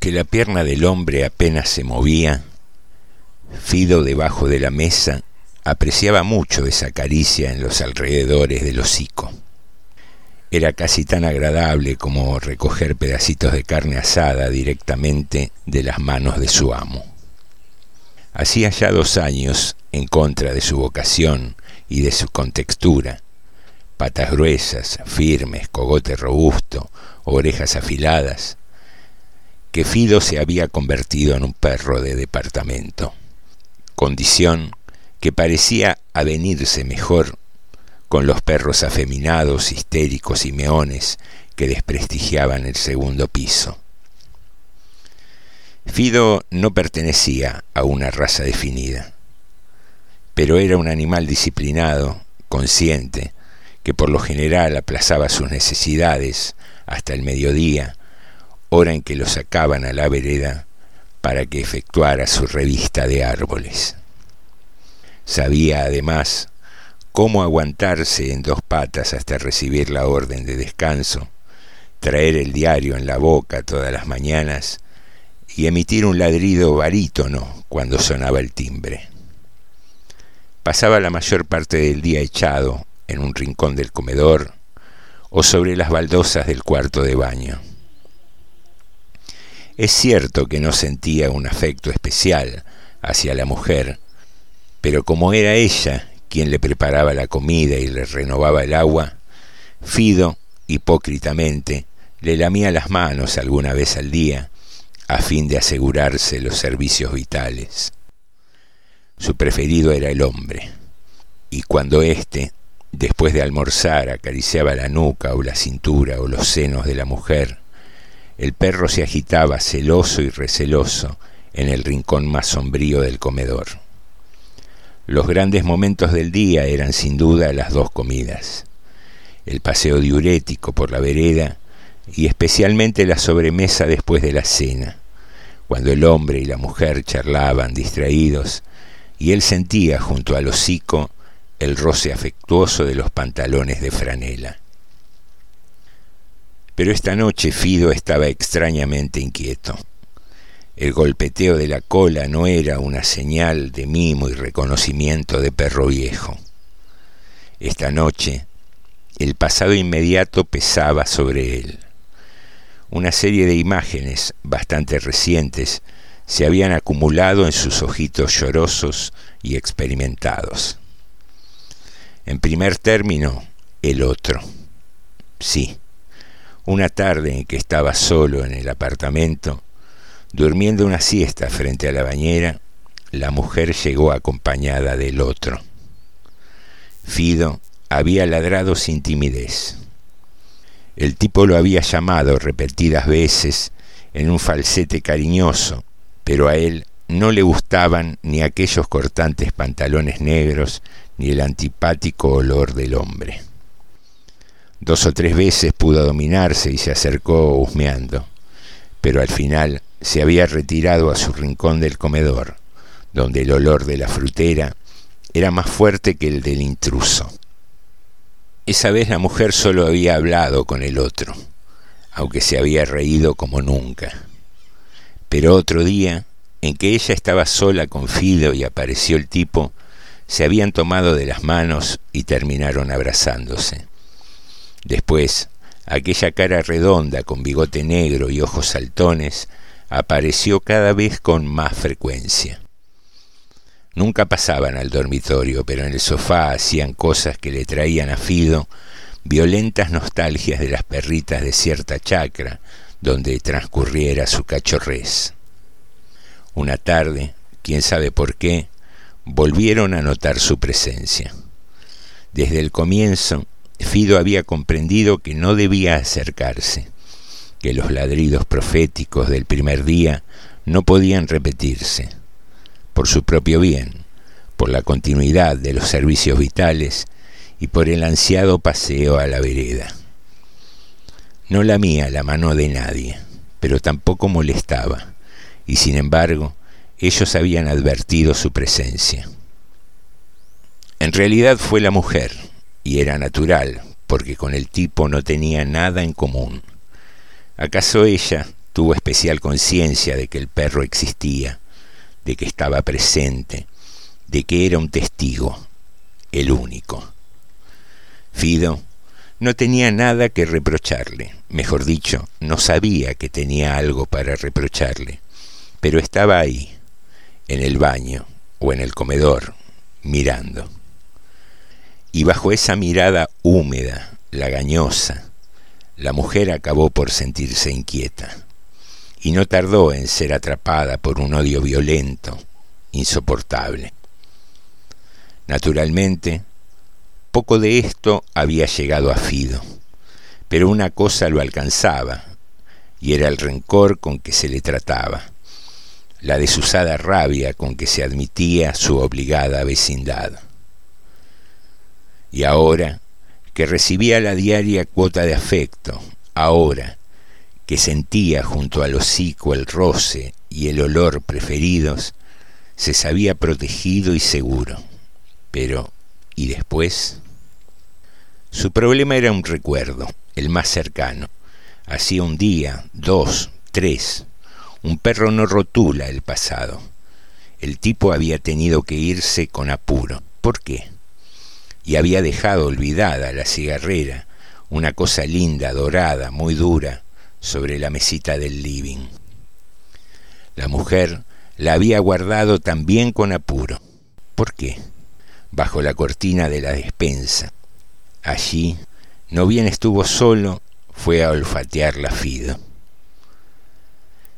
Speaker 1: Aunque la pierna del hombre apenas se movía, Fido debajo de la mesa apreciaba mucho esa caricia en los alrededores del hocico. Era casi tan agradable como recoger pedacitos de carne asada directamente de las manos de su amo. Hacía ya dos años, en contra de su vocación y de su contextura, patas gruesas, firmes, cogote robusto, orejas afiladas, que Fido se había convertido en un perro de departamento, condición que parecía avenirse mejor con los perros afeminados, histéricos y meones que desprestigiaban el segundo piso. Fido no pertenecía a una raza definida, pero era un animal disciplinado, consciente, que por lo general aplazaba sus necesidades hasta el mediodía, hora en que lo sacaban a la vereda para que efectuara su revista de árboles. Sabía además cómo aguantarse en dos patas hasta recibir la orden de descanso, traer el diario en la boca todas las mañanas y emitir un ladrido barítono cuando sonaba el timbre. Pasaba la mayor parte del día echado en un rincón del comedor o sobre las baldosas del cuarto de baño. Es cierto que no sentía un afecto especial hacia la mujer, pero como era ella quien le preparaba la comida y le renovaba el agua, Fido, hipócritamente, le lamía las manos alguna vez al día, a fin de asegurarse los servicios vitales. Su preferido era el hombre, y cuando éste, después de almorzar, acariciaba la nuca o la cintura o los senos de la mujer, el perro se agitaba celoso y receloso en el rincón más sombrío del comedor. Los grandes momentos del día eran sin duda las dos comidas, el paseo diurético por la vereda y especialmente la sobremesa después de la cena, cuando el hombre y la mujer charlaban distraídos y él sentía junto al hocico el roce afectuoso de los pantalones de franela. Pero esta noche Fido estaba extrañamente inquieto. El golpeteo de la cola no era una señal de mimo y reconocimiento de perro viejo. Esta noche el pasado inmediato pesaba sobre él. Una serie de imágenes bastante recientes se habían acumulado en sus ojitos llorosos y experimentados. En primer término, el otro. Sí, una tarde en que estaba solo en el apartamento, Durmiendo una siesta frente a la bañera, la mujer llegó acompañada del otro. Fido había ladrado sin timidez. El tipo lo había llamado repetidas veces en un falsete cariñoso, pero a él no le gustaban ni aquellos cortantes pantalones negros ni el antipático olor del hombre. Dos o tres veces pudo dominarse y se acercó husmeando, pero al final se había retirado a su rincón del comedor, donde el olor de la frutera era más fuerte que el del intruso. Esa vez la mujer solo había hablado con el otro, aunque se había reído como nunca. Pero otro día, en que ella estaba sola con Fido y apareció el tipo, se habían tomado de las manos y terminaron abrazándose. Después, aquella cara redonda con bigote negro y ojos saltones apareció cada vez con más frecuencia. Nunca pasaban al dormitorio, pero en el sofá hacían cosas que le traían a Fido violentas nostalgias de las perritas de cierta chacra donde transcurriera su cachorrez. Una tarde, quién sabe por qué, volvieron a notar su presencia. Desde el comienzo, Fido había comprendido que no debía acercarse que los ladridos proféticos del primer día no podían repetirse, por su propio bien, por la continuidad de los servicios vitales y por el ansiado paseo a la vereda. No lamía la mano de nadie, pero tampoco molestaba, y sin embargo ellos habían advertido su presencia. En realidad fue la mujer, y era natural, porque con el tipo no tenía nada en común. ¿Acaso ella, tuvo especial conciencia de que el perro existía, de que estaba presente, de que era un testigo, el único. Fido no tenía nada que reprocharle, mejor dicho, no sabía que tenía algo para reprocharle, pero estaba ahí, en el baño o en el comedor, mirando. Y bajo esa mirada húmeda, lagañosa, la mujer acabó por sentirse inquieta, y no tardó en ser atrapada por un odio violento, insoportable. Naturalmente, poco de esto había llegado a Fido, pero una cosa lo alcanzaba, y era el rencor con que se le trataba, la desusada rabia con que se admitía su obligada vecindad. Y ahora, que recibía la diaria cuota de afecto, ahora, que sentía junto al hocico el roce y el olor preferidos, se sabía protegido y seguro. Pero, ¿y después? Su problema era un recuerdo, el más cercano. Hacía un día, dos, tres. Un perro no rotula el pasado. El tipo había tenido que irse con apuro. ¿Por qué? Y había dejado olvidada la cigarrera, una cosa linda, dorada, muy dura, sobre la mesita del living. La mujer la había guardado también con apuro. ¿Por qué? bajo la cortina de la despensa. Allí, no bien estuvo solo, fue a olfatear la Fido.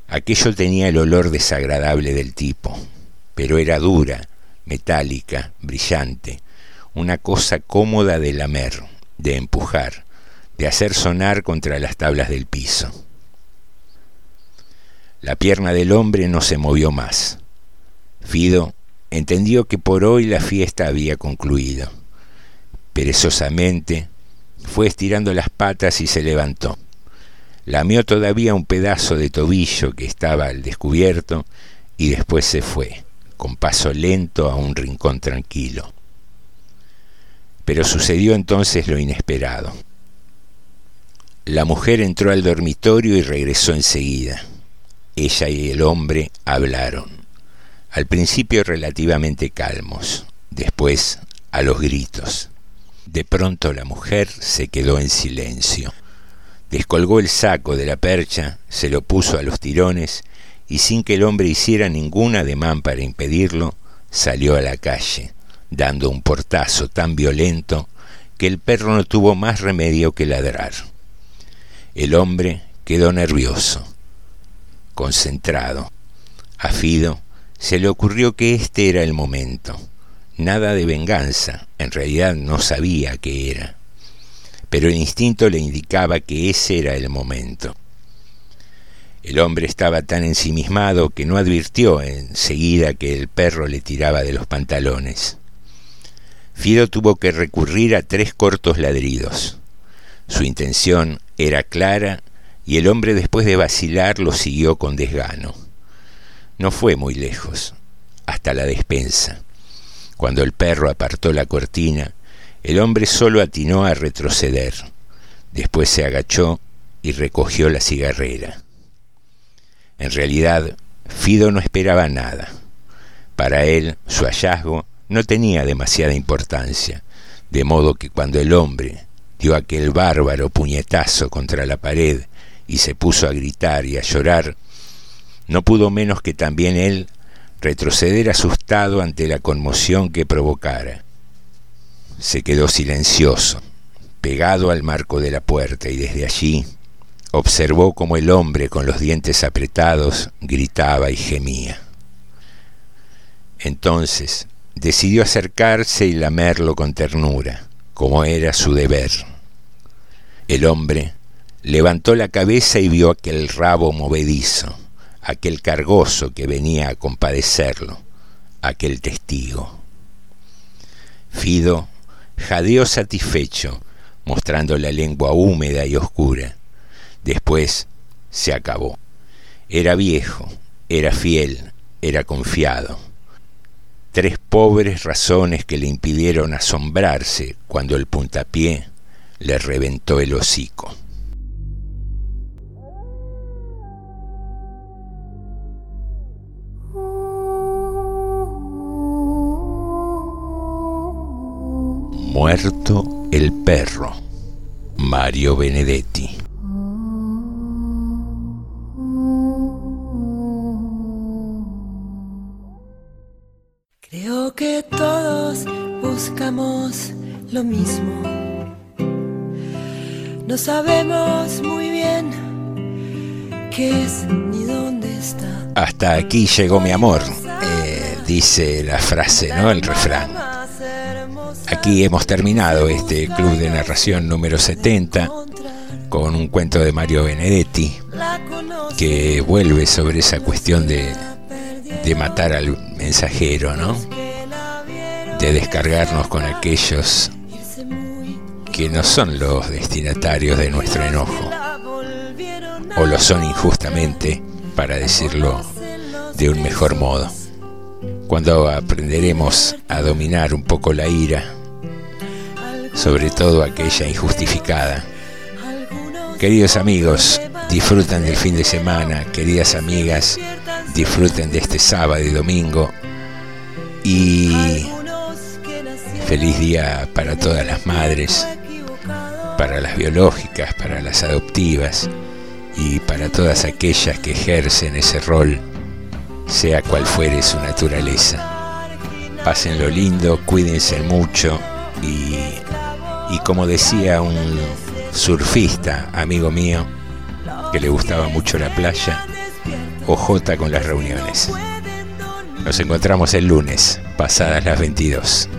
Speaker 1: Aquello tenía el olor desagradable del tipo, pero era dura, metálica, brillante, una cosa cómoda de lamer, de empujar, de hacer sonar contra las tablas del piso. La pierna del hombre no se movió más. Fido entendió que por hoy la fiesta había concluido. Perezosamente fue estirando las patas y se levantó. Lamió todavía un pedazo de tobillo que estaba al descubierto y después se fue, con paso lento a un rincón tranquilo. Pero sucedió entonces lo inesperado. La mujer entró al dormitorio y regresó enseguida. Ella y el hombre hablaron al principio relativamente calmos, después a los gritos. De pronto la mujer se quedó en silencio. Descolgó el saco de la percha, se lo puso a los tirones y sin que el hombre hiciera ningún ademán para impedirlo, salió a la calle, dando un portazo tan violento que el perro no tuvo más remedio que ladrar. El hombre quedó nervioso, concentrado, afido, se le ocurrió que este era el momento. Nada de venganza, en realidad no sabía qué era, pero el instinto le indicaba que ese era el momento. El hombre estaba tan ensimismado que no advirtió enseguida que el perro le tiraba de los pantalones. Fido tuvo que recurrir a tres cortos ladridos. Su intención era clara y el hombre después de vacilar lo siguió con desgano. No fue muy lejos, hasta la despensa. Cuando el perro apartó la cortina, el hombre solo atinó a retroceder. Después se agachó y recogió la cigarrera. En realidad, Fido no esperaba nada. Para él, su hallazgo no tenía demasiada importancia, de modo que cuando el hombre dio aquel bárbaro puñetazo contra la pared y se puso a gritar y a llorar, no pudo menos que también él retroceder asustado ante la conmoción que provocara. Se quedó silencioso, pegado al marco de la puerta y desde allí observó como el hombre con los dientes apretados gritaba y gemía. Entonces decidió acercarse y lamerlo con ternura, como era su deber. El hombre levantó la cabeza y vio aquel rabo movedizo aquel cargoso que venía a compadecerlo, aquel testigo. Fido jadeó satisfecho, mostrando la lengua húmeda y oscura. Después se acabó. Era viejo, era fiel, era confiado tres pobres razones que le impidieron asombrarse cuando el puntapié le reventó el hocico.
Speaker 12: Muerto el perro, Mario Benedetti.
Speaker 1: Que todos buscamos lo mismo. No sabemos muy bien qué es ni dónde está.
Speaker 12: Hasta aquí llegó mi amor, eh, dice la frase, ¿no? El refrán. Aquí hemos terminado este club de narración número 70 con un cuento de Mario Benedetti que vuelve sobre esa cuestión de matar al mensajero, ¿no? De descargarnos con aquellos que no son los destinatarios de nuestro enojo, o lo son injustamente, para decirlo de un mejor modo. Cuando aprenderemos a dominar un poco la ira, sobre todo aquella injustificada. Queridos amigos, disfruten del fin de semana, queridas amigas, disfruten de este sábado y domingo y feliz día para todas las madres, para las biológicas, para las adoptivas y para todas aquellas que ejercen ese rol, sea cual fuere su naturaleza. Pásenlo lindo, cuídense mucho y y como decía un surfista, amigo mío, que le gustaba mucho la playa, OJ con las reuniones. Nos encontramos el lunes, pasadas las 22.